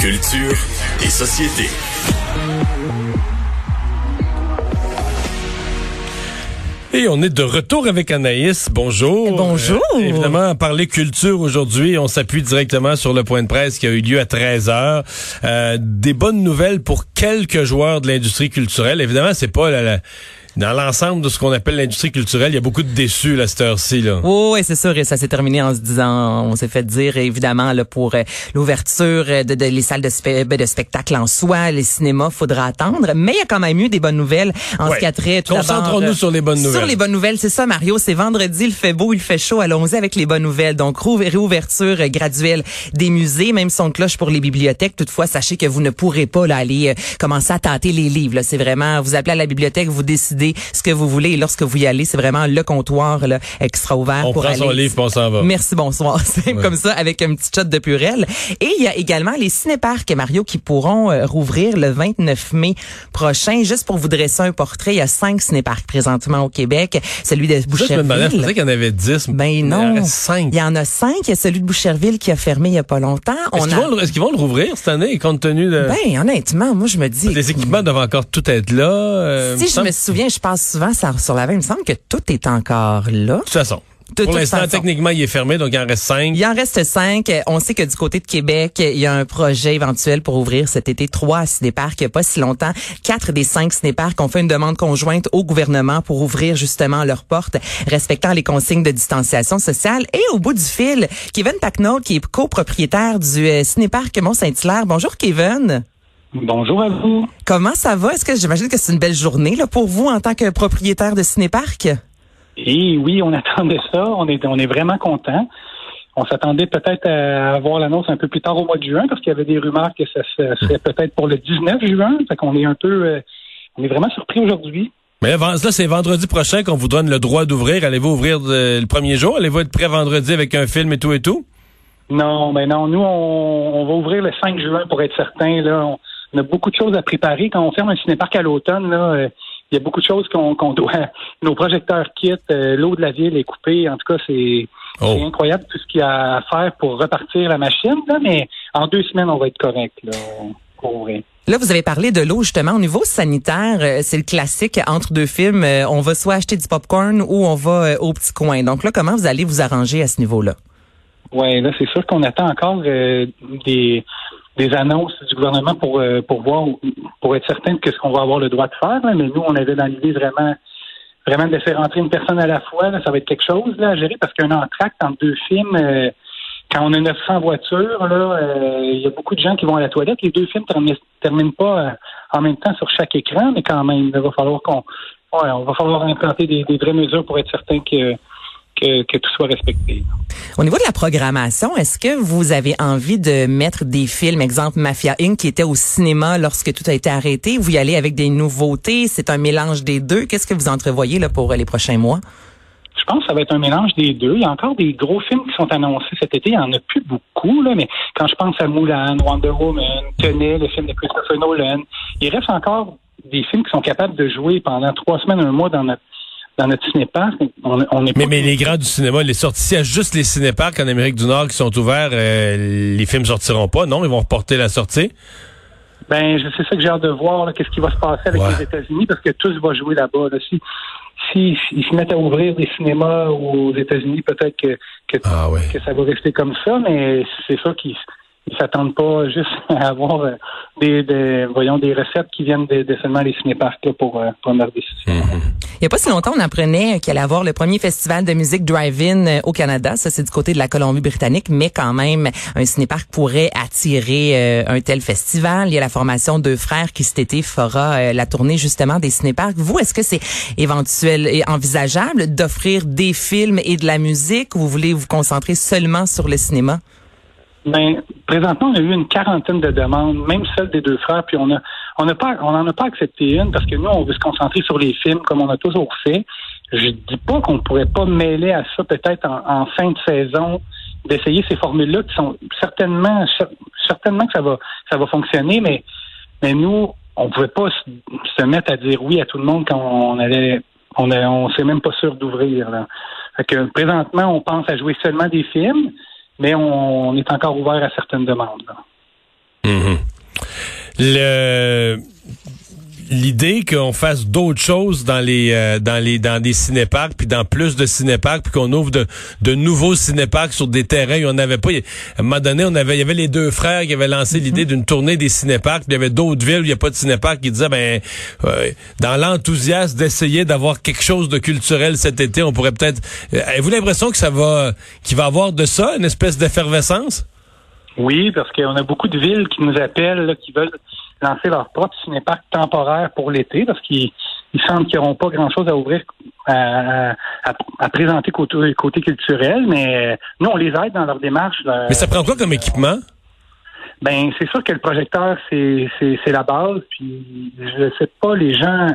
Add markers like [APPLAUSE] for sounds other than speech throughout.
Culture et société. Et on est de retour avec Anaïs. Bonjour. Bonjour. Euh, évidemment, à parler culture aujourd'hui, on s'appuie directement sur le point de presse qui a eu lieu à 13 heures. Euh, des bonnes nouvelles pour quelques joueurs de l'industrie culturelle. Évidemment, c'est pas la, la dans l'ensemble de ce qu'on appelle l'industrie culturelle, il y a beaucoup de déçus là, cette heure-ci. Là. Oui, c'est sûr. Et ça s'est terminé en se disant, on s'est fait dire évidemment là, pour euh, l'ouverture de, de, les salles de, spe ben, de spectacle en soi, les cinémas, faudra attendre. Mais il y a quand même eu des bonnes nouvelles en Ouais. ce qui a trait. tout Concentrons-nous d'abord, sur les bonnes nouvelles. Sur les bonnes nouvelles, c'est ça, Mario. C'est vendredi, il fait beau, il fait chaud. Allons-y avec les bonnes nouvelles. Donc, réouverture euh, graduelle des musées, même son cloche pour les bibliothèques. Toutefois, sachez que vous ne pourrez pas là, aller euh, commencer à tâter les livres. C'est vraiment, vous appelez à la bibliothèque, vous décidez ce que vous voulez. Et lorsque vous y allez, c'est vraiment le comptoir là, extra ouvert On pour prend aller. son livre, on s'en va. Merci, bonsoir. [LAUGHS] C'est Ouais. comme ça, avec un petit shot de purelle. Et il y a également les cinéparcs, Mario, qui pourront euh, rouvrir le 29 mai prochain. Juste pour vous dresser un portrait, il y a cinq cinéparcs présentement au Québec. Celui de Ça, je me Boucherville. demandais, je pensais qu'il y en avait 10. Ben Il en non. cinq. Il y en a cinq. Il y a celui de Boucherville qui a fermé il y a pas longtemps. Est-ce qu'ils a... vont, le- est-ce qu'ils vont le rouvrir cette année, compte tenu de... Ben, honnêtement, moi, je me dis. les équipements doivent encore tout être là. euh, Si me je me souviens, je passe souvent ça- sur la veille, il me semble que tout est encore là. De toute façon. De pour l'instant, techniquement, il est fermé, donc il en reste cinq. Il en reste cinq. On sait que du côté de Québec, il y a un projet éventuel pour ouvrir cet été trois cinéparcs il n'y a pas si longtemps. Quatre des cinq cinéparcs ont fait une demande conjointe au gouvernement pour ouvrir justement leurs portes, respectant les consignes de distanciation sociale. Et au bout du fil, Kevin Packnold, qui est copropriétaire du euh, cinéparc Mont-Saint-Hilaire. Bonjour Kevin. Bonjour à vous. Comment ça va? Est-ce que j'imagine que c'est une belle journée là, pour vous en tant que propriétaire de cinéparc? Et oui, on [LAUGHS] attendait ça. On est, on est vraiment content. On s'attendait peut-être à avoir l'annonce un peu plus tard au mois de juin parce qu'il y avait des rumeurs que ça se- serait peut-être pour le 19 juin. Fait qu'on est un peu, euh, on est vraiment surpris aujourd'hui. Mais là, c'est vendredi prochain qu'on vous donne le droit d'ouvrir. Allez-vous ouvrir euh, le premier jour? Allez-vous être prêt vendredi avec un film et tout et tout? Non, mais non, nous, on, on va ouvrir le 5 juin pour être certain. Là, on, on a beaucoup de choses à préparer. Quand on ferme un cinéparc à l'automne, là, euh, il y a beaucoup de choses qu'on qu'on doit. [LAUGHS] Nos projecteurs quittent, euh, l'eau de la ville est coupée. En tout cas, c'est Oh. c'est incroyable tout ce qu'il y a à faire pour repartir la machine. Là, mais en deux semaines, on va être correct là, pour. Là, vous avez parlé de l'eau justement au niveau sanitaire. euh, c'est le classique entre deux films. on va soit acheter du popcorn ou on va au petit coin. Donc là, comment vous allez vous arranger à ce niveau-là? Oui, là, c'est sûr qu'on attend encore euh, des, des annonces du gouvernement pour, euh, pour voir, pour être certain de ce qu'on va avoir le droit de faire. là. Mais nous, on avait dans l'idée vraiment, vraiment de laisser rentrer une personne à la fois. Là, ça va être quelque chose là, à gérer parce qu'un entracte entre deux films, euh, quand on a 900 voitures, là, euh, il y a beaucoup de gens qui vont à la toilette. Les deux films terminent, terminent pas euh, en même temps sur chaque écran, mais quand même, il va falloir qu'on, ouais, on va falloir implanter des, des vraies mesures pour être certain que, que, que tout soit respecté. Au niveau de la programmation, est-ce que vous avez envie de mettre des films, exemple Mafia Inc., qui était au cinéma lorsque tout a été arrêté? Vous y allez avec des nouveautés? C'est un mélange des deux. Qu'est-ce que vous entrevoyez là, pour les prochains mois? Je pense que ça va être un mélange des deux. Il y a encore des gros films qui sont annoncés cet été. Il n'y en a plus beaucoup, là, mais quand je pense à Mulan, Wonder Woman, Tenet, le film de Christopher Nolan, il reste encore des films qui sont capables de jouer pendant trois semaines, un mois dans notre dans notre cinéparc. On, on est Mais, pas- mais les grands du cinéma, les sorties, s'il y a juste les cinéparcs en Amérique du Nord qui sont ouverts, euh, les films sortiront pas, non? Ils vont reporter la sortie? Ben, je- c'est ça que j'ai hâte de voir, qu'est-ce qui va se passer avec Ouais. les États-Unis, parce que tous vont jouer là-bas. Là. Si, si, s'ils se mettent à ouvrir des cinémas aux États-Unis, peut-être que, que, Ah oui. que ça va rester comme ça, mais c'est ça qu'ils ils s'attendent pas juste [LAUGHS] à avoir euh, des, des voyons des recettes qui viennent de, de seulement les cinéparcs là, pour euh, prendre leur décision. Il n'y a pas si longtemps, on apprenait qu'il allait avoir le premier festival de musique drive-in euh, au Canada. Ça, c'est du côté de la Colombie-Britannique, mais quand même, un cinéparc pourrait attirer euh, un tel festival. Il y a la formation Deux Frères qui cet été fera euh, la tournée justement des cinéparcs. Vous, est-ce que c'est éventuel et envisageable d'offrir des films et de la musique ou vous voulez vous concentrer seulement sur le cinéma? Ben, présentement, on a eu une quarantaine de demandes, même celle des deux frères, puis on a, on n'a pas, on n'en a pas accepté une parce que nous, on veut se concentrer sur les films comme on a toujours fait. Je dis pas qu'on pourrait pas mêler à ça peut-être en, fin de saison d'essayer ces formules-là qui sont certainement, cer- certainement que ça va, ça va fonctionner, mais, mais nous, on pouvait pas se, se mettre à dire oui à tout le monde quand on allait, on a, on s'est même pas sûr d'ouvrir. Là. Fait que présentement, on pense à jouer seulement des films mais on, est encore ouvert à certaines demandes. Mhm. Le l'idée qu'on fasse d'autres choses dans les euh, dans les dans des cinéparcs puis dans plus de cinéparcs puis qu'on ouvre de, de nouveaux cinéparcs sur des terrains où on n'avait pas à un moment donné on avait il y avait les deux frères qui avaient lancé mhm. l'idée d'une tournée des cinéparcs puis il y avait d'autres villes où il n'y a pas de cinéparcs qui disaient ben euh, dans l'enthousiasme d'essayer d'avoir quelque chose de culturel cet été on pourrait peut-être euh, avez-vous l'impression que ça va qu'il va avoir de ça une espèce d'effervescence? Oui, parce qu'on a beaucoup de villes qui nous appellent, qui veulent lancer leur propre cinéparc temporaire pour l'été, parce qu'ils il semble qu'ils n'auront pas grand-chose à ouvrir, à, présenter côté, côté, culturel, mais nous, on les aide dans leur démarche. mais ça prend quoi comme équipement? Ben, c'est sûr que le projecteur, c'est, c'est, la base. Puis, je ne sais pas, les gens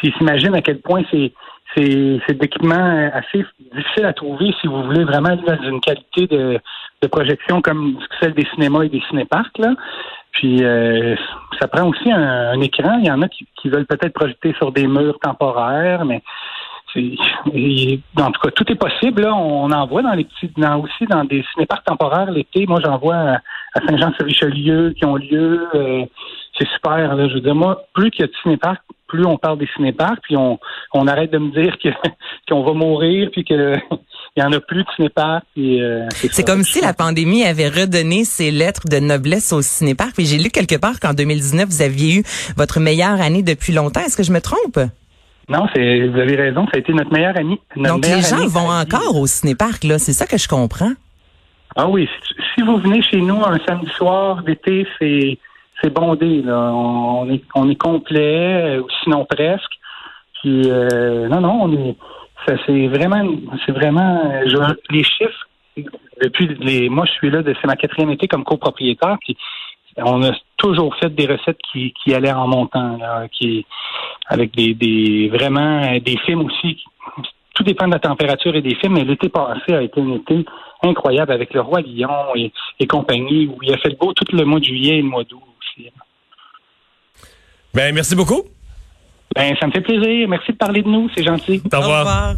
s'ils s'imaginent à quel point c'est, c'est, c'est d'équipement assez difficile à trouver si vous voulez vraiment dans une qualité de, de projection comme celle des cinémas et des cinéparcs. Là. Puis euh, ça prend aussi un, écran. Il y en a qui, veulent peut-être projeter sur des murs temporaires, mais en tout cas, tout est possible. Là. On en voit dans les petits, dans, aussi dans des cinéparcs temporaires l'été. Moi, j'en vois à, Saint-Jean-sur-Richelieu qui ont lieu. Euh, c'est super. Là. Je veux dire, moi, plus qu'il y a de cinéparcs, plus on parle des cinéparcs, puis on, on arrête de me dire [LAUGHS] qu'on va mourir, puis que il y en a plus de cinéparcs. Euh, c'est comme si la pandémie avait redonné ses lettres de noblesse au cinéparcs. Puis j'ai lu quelque part qu'en 2019, vous aviez eu votre meilleure année depuis longtemps. Est-ce que je me trompe? Non, c'est vous avez raison, ça a été notre meilleure année. Donc les gens vont encore au cinéparc, là, c'est ça que je comprends. Ah oui, si, vous venez chez nous un samedi soir d'été, c'est c'est bondé, là. On est on est complet, ou sinon presque. Puis euh, non, non, on est c'est vraiment, c'est vraiment, les chiffres, depuis les, moi je suis là, c'est ma quatrième été comme copropriétaire, puis on a toujours fait des recettes qui, allaient en montant, qui, avec des, des, vraiment des films aussi. Tout dépend de la température et des films, mais l'été passé a été un été incroyable avec le Roi Lion et, et compagnie, où il a fait le beau tout le mois de juillet et le mois d'août aussi. Ben, merci beaucoup. Ben, ça me fait plaisir. Merci de parler de nous. C'est gentil. Au revoir.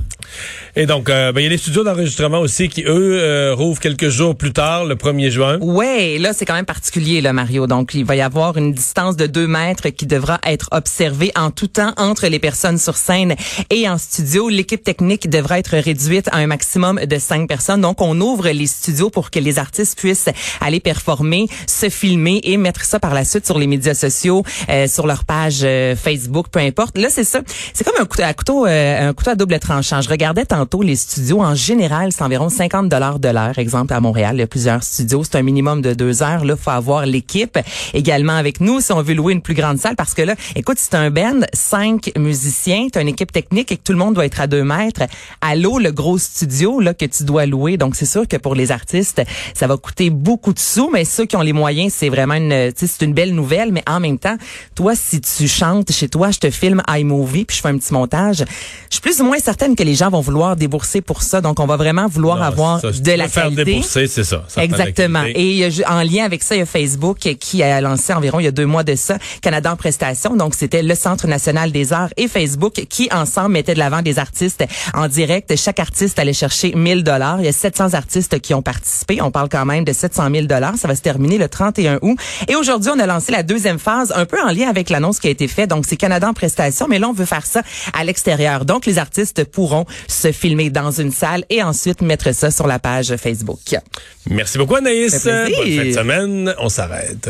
Et donc, euh, ben, il y a les studios d'enregistrement aussi qui, eux, euh, rouvrent quelques jours plus tard, le 1er juin. Ouais, là, c'est quand même particulier, là, Mario. Donc, il va y avoir une distance de deux mètres qui devra être observée en tout temps entre les personnes sur scène et en studio. L'équipe technique devra être réduite à un maximum de cinq personnes. Donc, on ouvre les studios pour que les artistes puissent aller performer, se filmer et mettre ça par la suite sur les médias sociaux, euh, sur leur page Facebook, peu importe. Là, c'est ça. C'est comme un couteau, à couteau, un couteau à double tranchant. Je regardais tantôt les studios. En général, c'est environ 50 dollars de l'heure. Exemple, à Montréal, il y a plusieurs studios. C'est un minimum de deux heures. Là, faut avoir l'équipe également avec nous si on veut louer une plus grande salle. Parce que là, écoute, c'est un band, cinq musiciens, tu as une équipe technique et que tout le monde doit être à deux mètres. Allô, le gros studio là que tu dois louer. Donc, c'est sûr que pour les artistes, ça va coûter beaucoup de sous. Mais ceux qui ont les moyens, c'est vraiment une, c'est une belle nouvelle. Mais en même temps, toi, si tu chantes chez toi, je te iMovie puis je fais un petit montage. Je suis plus ou moins certaine que les gens vont vouloir débourser pour ça. Donc, on va vraiment vouloir avoir de la faire qualité. débourser, c'est ça. Exactement. Et en lien avec ça, il y a Facebook qui a lancé environ il y a deux mois de ça Canada en prestation. Donc, c'était le Centre national des arts et Facebook qui ensemble mettaient de l'avant des artistes en direct. Chaque artiste allait chercher 1000 dollars. Il y a 700 artistes qui ont participé. On parle quand même de 700 000 dollars. Ça va se terminer le 31 août. Et aujourd'hui, on a lancé la deuxième phase, un peu en lien avec l'annonce qui a été faite. Donc, c'est Canada en prestation, mais là, on veut faire ça à l'extérieur. Donc, les artistes pourront se filmer dans une salle et ensuite mettre ça sur la page Facebook. Merci beaucoup, Anaïs. Bonne fin de semaine. On s'arrête.